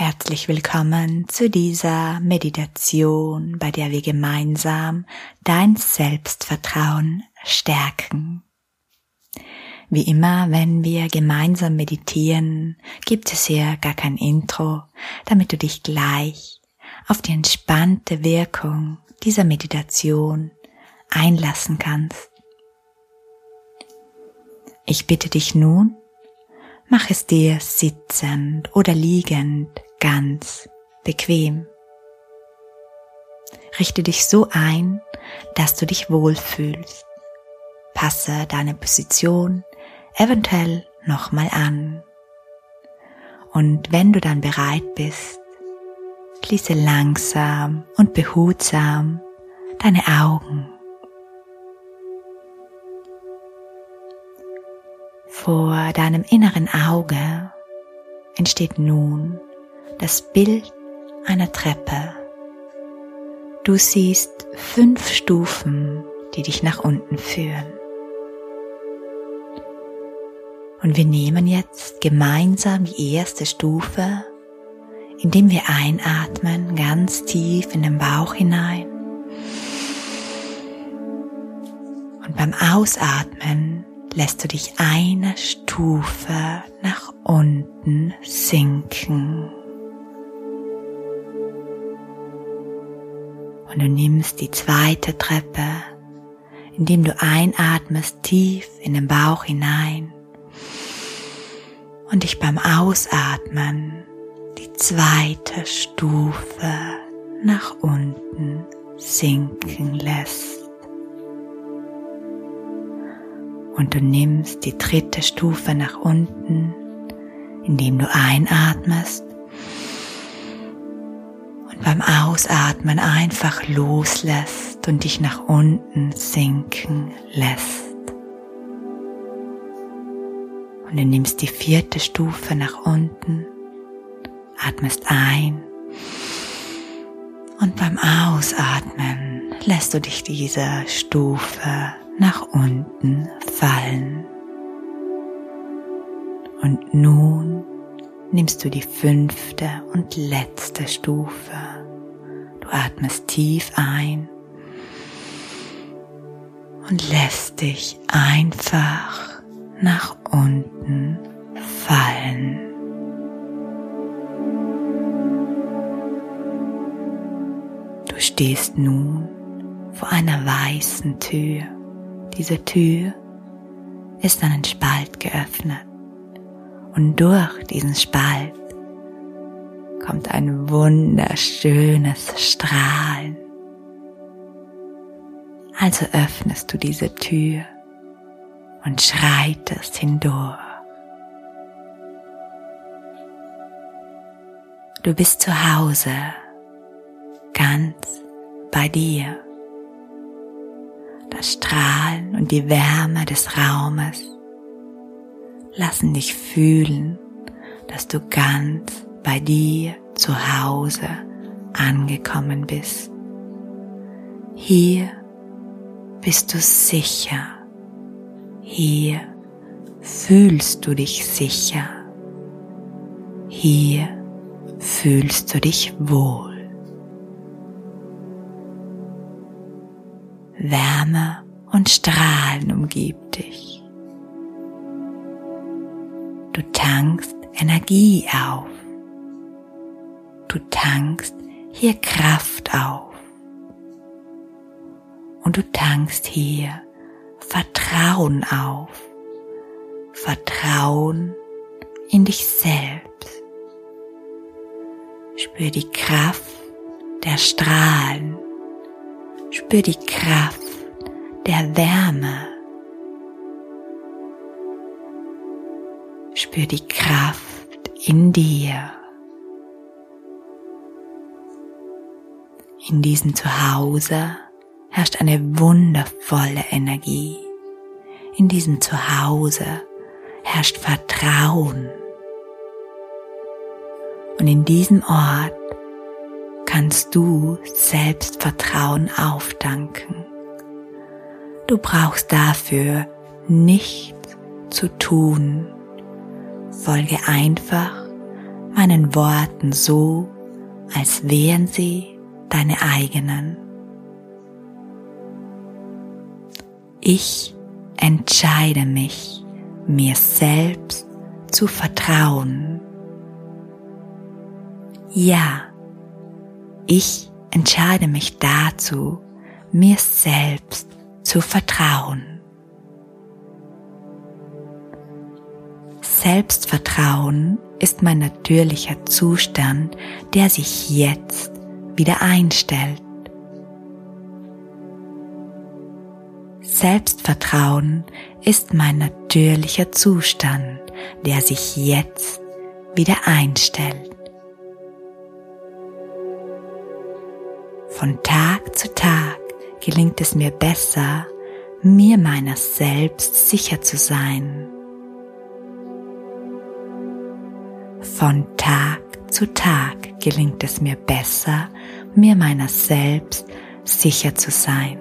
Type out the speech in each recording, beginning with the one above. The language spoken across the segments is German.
Herzlich willkommen zu dieser Meditation, bei der wir gemeinsam dein Selbstvertrauen stärken. Wie immer, wenn wir gemeinsam meditieren, gibt es hier gar kein Intro, damit du dich gleich auf die entspannte Wirkung dieser Meditation einlassen kannst. Ich bitte dich nun, mach es dir sitzend oder liegend ganz bequem. Richte dich so ein, dass du dich wohlfühlst. Passe deine Position eventuell nochmal an. Und wenn du dann bereit bist, schließe langsam und behutsam deine Augen. Vor deinem inneren Auge entsteht nun das Bild einer Treppe. Du siehst fünf Stufen, die dich nach unten führen. Und wir nehmen jetzt gemeinsam die erste Stufe, indem wir einatmen ganz tief in den Bauch hinein. Und beim Ausatmen lässt du dich eine Stufe nach unten sinken. Und du nimmst die zweite Treppe, indem du einatmest tief in den Bauch hinein und dich beim Ausatmen die zweite Stufe nach unten sinken lässt. Und du nimmst die dritte Stufe nach unten, indem du einatmest beim Ausatmen einfach loslässt und dich nach unten sinken lässt. Und du nimmst die vierte Stufe nach unten, atmest ein und beim Ausatmen lässt du dich diese Stufe nach unten fallen. Und nun nimmst du die fünfte und letzte Stufe. Du atmest tief ein und lässt dich einfach nach unten fallen. Du stehst nun vor einer weißen Tür. Diese Tür ist einen Spalt geöffnet. Und durch diesen Spalt kommt ein wunderschönes Strahlen. Also öffnest du diese Tür und schreitest hindurch. Du bist zu Hause, ganz bei dir. Das Strahlen und die Wärme des Raumes lassen dich fühlen, dass du ganz bei dir zu Hause angekommen bist. Hier bist du sicher. Hier fühlst du dich sicher. Hier fühlst du dich wohl. Wärme und Strahlen umgibt dich. Du tankst Energie auf. Du tankst hier Kraft auf. Und du tankst hier Vertrauen auf. Vertrauen in dich selbst. Spür die Kraft der Strahlen. Spür die Kraft der Wärme. Spür die Kraft in dir. In diesem Zuhause herrscht eine wundervolle Energie. In diesem Zuhause herrscht Vertrauen. Und in diesem Ort kannst du Selbstvertrauen aufdanken. Du brauchst dafür nichts zu tun Folge einfach meinen Worten so, als wären sie deine eigenen. Ich entscheide mich, mir selbst zu vertrauen. Ja, ich entscheide mich dazu, mir selbst zu vertrauen. Selbstvertrauen ist mein natürlicher Zustand, der sich jetzt wieder einstellt. Selbstvertrauen ist mein natürlicher Zustand, der sich jetzt wieder einstellt. Von Tag zu Tag gelingt es mir besser, mir meiner selbst sicher zu sein. Von Tag zu Tag gelingt es mir besser, mir meiner selbst sicher zu sein.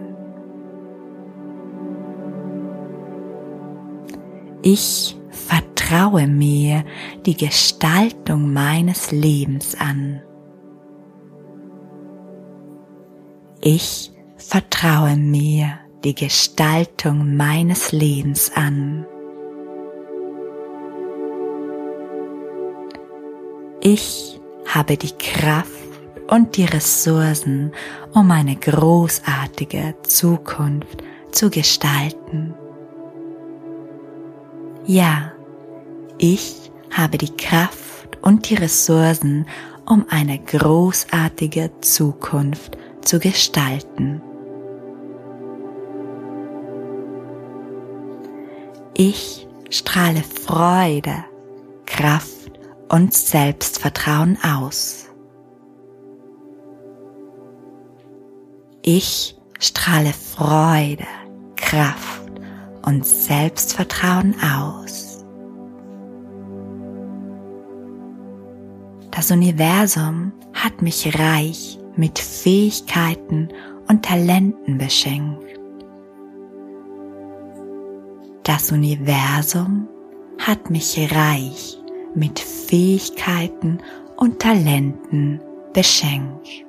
Ich vertraue mir die Gestaltung meines Lebens an. Ich vertraue mir die Gestaltung meines Lebens an. Ich habe die Kraft und die Ressourcen, um eine großartige Zukunft zu gestalten. Ja, ich habe die Kraft und die Ressourcen, um eine großartige Zukunft zu gestalten. Ich strahle Freude, Kraft und Selbstvertrauen aus. Ich strahle Freude, Kraft und Selbstvertrauen aus. Das Universum hat mich reich mit Fähigkeiten und Talenten beschenkt. Das Universum hat mich reich mit Fähigkeiten und Talenten beschenkt.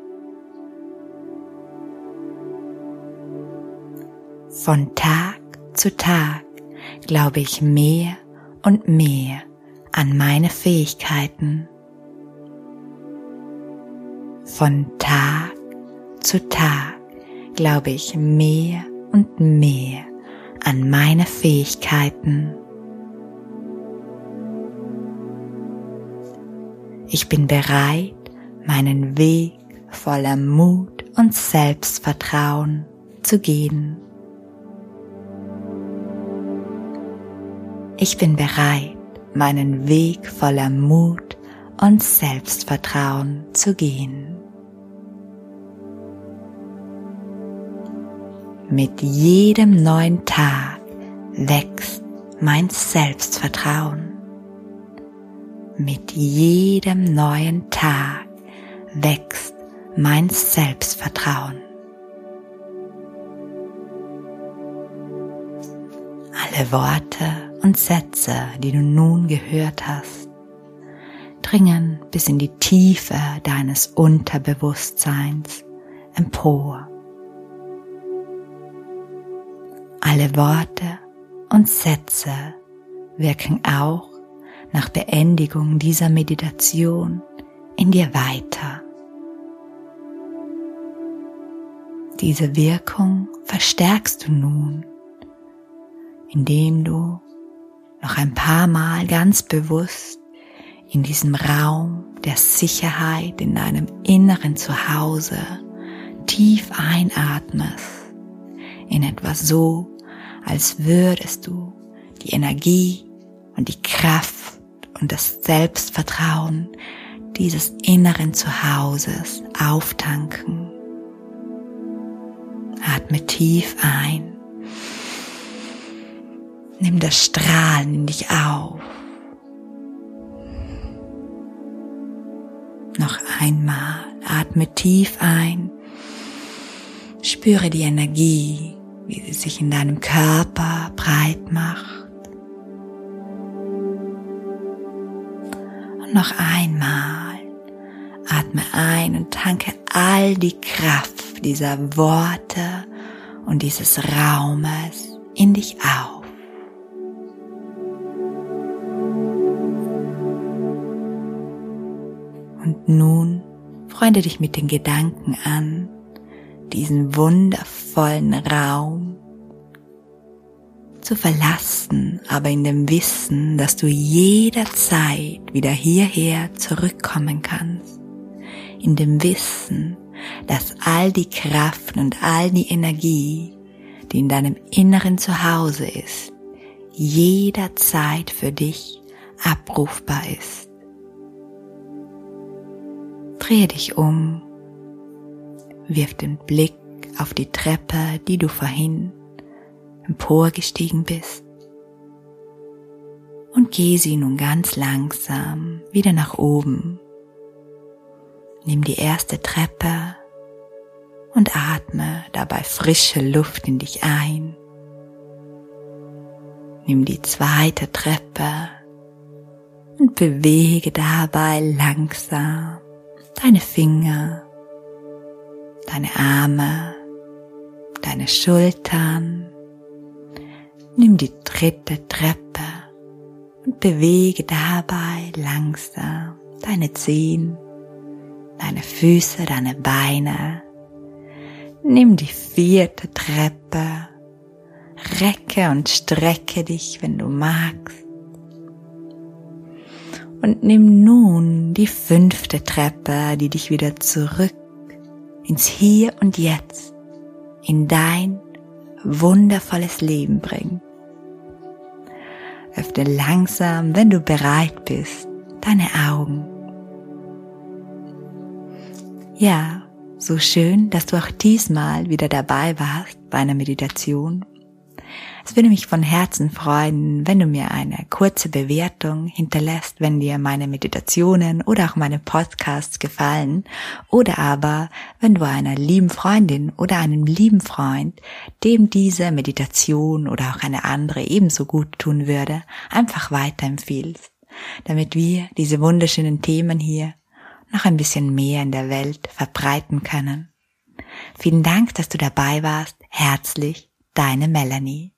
Von Tag zu Tag glaube ich mehr und mehr an meine Fähigkeiten. Von Tag zu Tag glaube ich mehr und mehr an meine Fähigkeiten. Ich bin bereit, meinen Weg voller Mut und Selbstvertrauen zu gehen. Ich bin bereit, meinen Weg voller Mut und Selbstvertrauen zu gehen. Mit jedem neuen Tag wächst mein Selbstvertrauen. Mit jedem neuen Tag wächst mein Selbstvertrauen. Alle Worte und Sätze, die du nun gehört hast, dringen bis in die Tiefe deines Unterbewusstseins empor. Alle Worte und Sätze wirken auch nach Beendigung dieser Meditation in dir weiter. Diese Wirkung verstärkst du nun, indem du noch ein paar Mal ganz bewusst in diesem Raum der Sicherheit in deinem inneren Zuhause tief einatmest, in etwas so, als würdest du die Energie und die Kraft und das Selbstvertrauen dieses inneren Zuhauses auftanken. Atme tief ein Nimm das Strahlen in dich auf. Noch einmal atme tief ein. Spüre die Energie, wie sie sich in deinem Körper breit macht. Und noch einmal. Atme ein und tanke all die Kraft dieser Worte und dieses Raumes in dich auf. Freunde dich mit den Gedanken an, diesen wundervollen Raum zu verlassen, aber in dem Wissen, dass du jederzeit wieder hierher zurückkommen kannst. In dem Wissen, dass all die Kraft und all die Energie, die in deinem inneren Zuhause ist, jederzeit für dich abrufbar ist. Drehe dich um, wirf den Blick auf die Treppe, die du vorhin emporgestiegen bist. Und geh sie nun ganz langsam wieder nach oben. Nimm die erste Treppe und atme dabei frische Luft in dich ein. Nimm die zweite Treppe und bewege dabei langsam deine Finger, deine Arme, deine Schultern, Nimm die dritte Treppe und bewege dabei langsam deine Zehen, deine Füße, deine Beine. Nimm die vierte Treppe, recke und strecke dich, wenn du magst. Und nimm nun die fünfte Treppe, die dich wieder zurück ins Hier und Jetzt, in dein wundervolles Leben bringt. Öffne langsam, wenn du bereit bist, deine Augen. Ja, so schön, dass du auch diesmal wieder dabei warst bei einer Meditation es würde mich von Herzen freuen, wenn du mir eine kurze Bewertung hinterlässt, wenn dir meine Meditationen oder auch meine Podcasts gefallen oder aber wenn du einer lieben Freundin oder einem lieben Freund, dem diese Meditation oder auch eine andere ebenso gut tun würde, einfach weiterempfiehlst, damit wir diese wunderschönen Themen hier noch ein bisschen mehr in der Welt verbreiten können. Vielen Dank, dass du dabei warst. Herzlich, deine Melanie.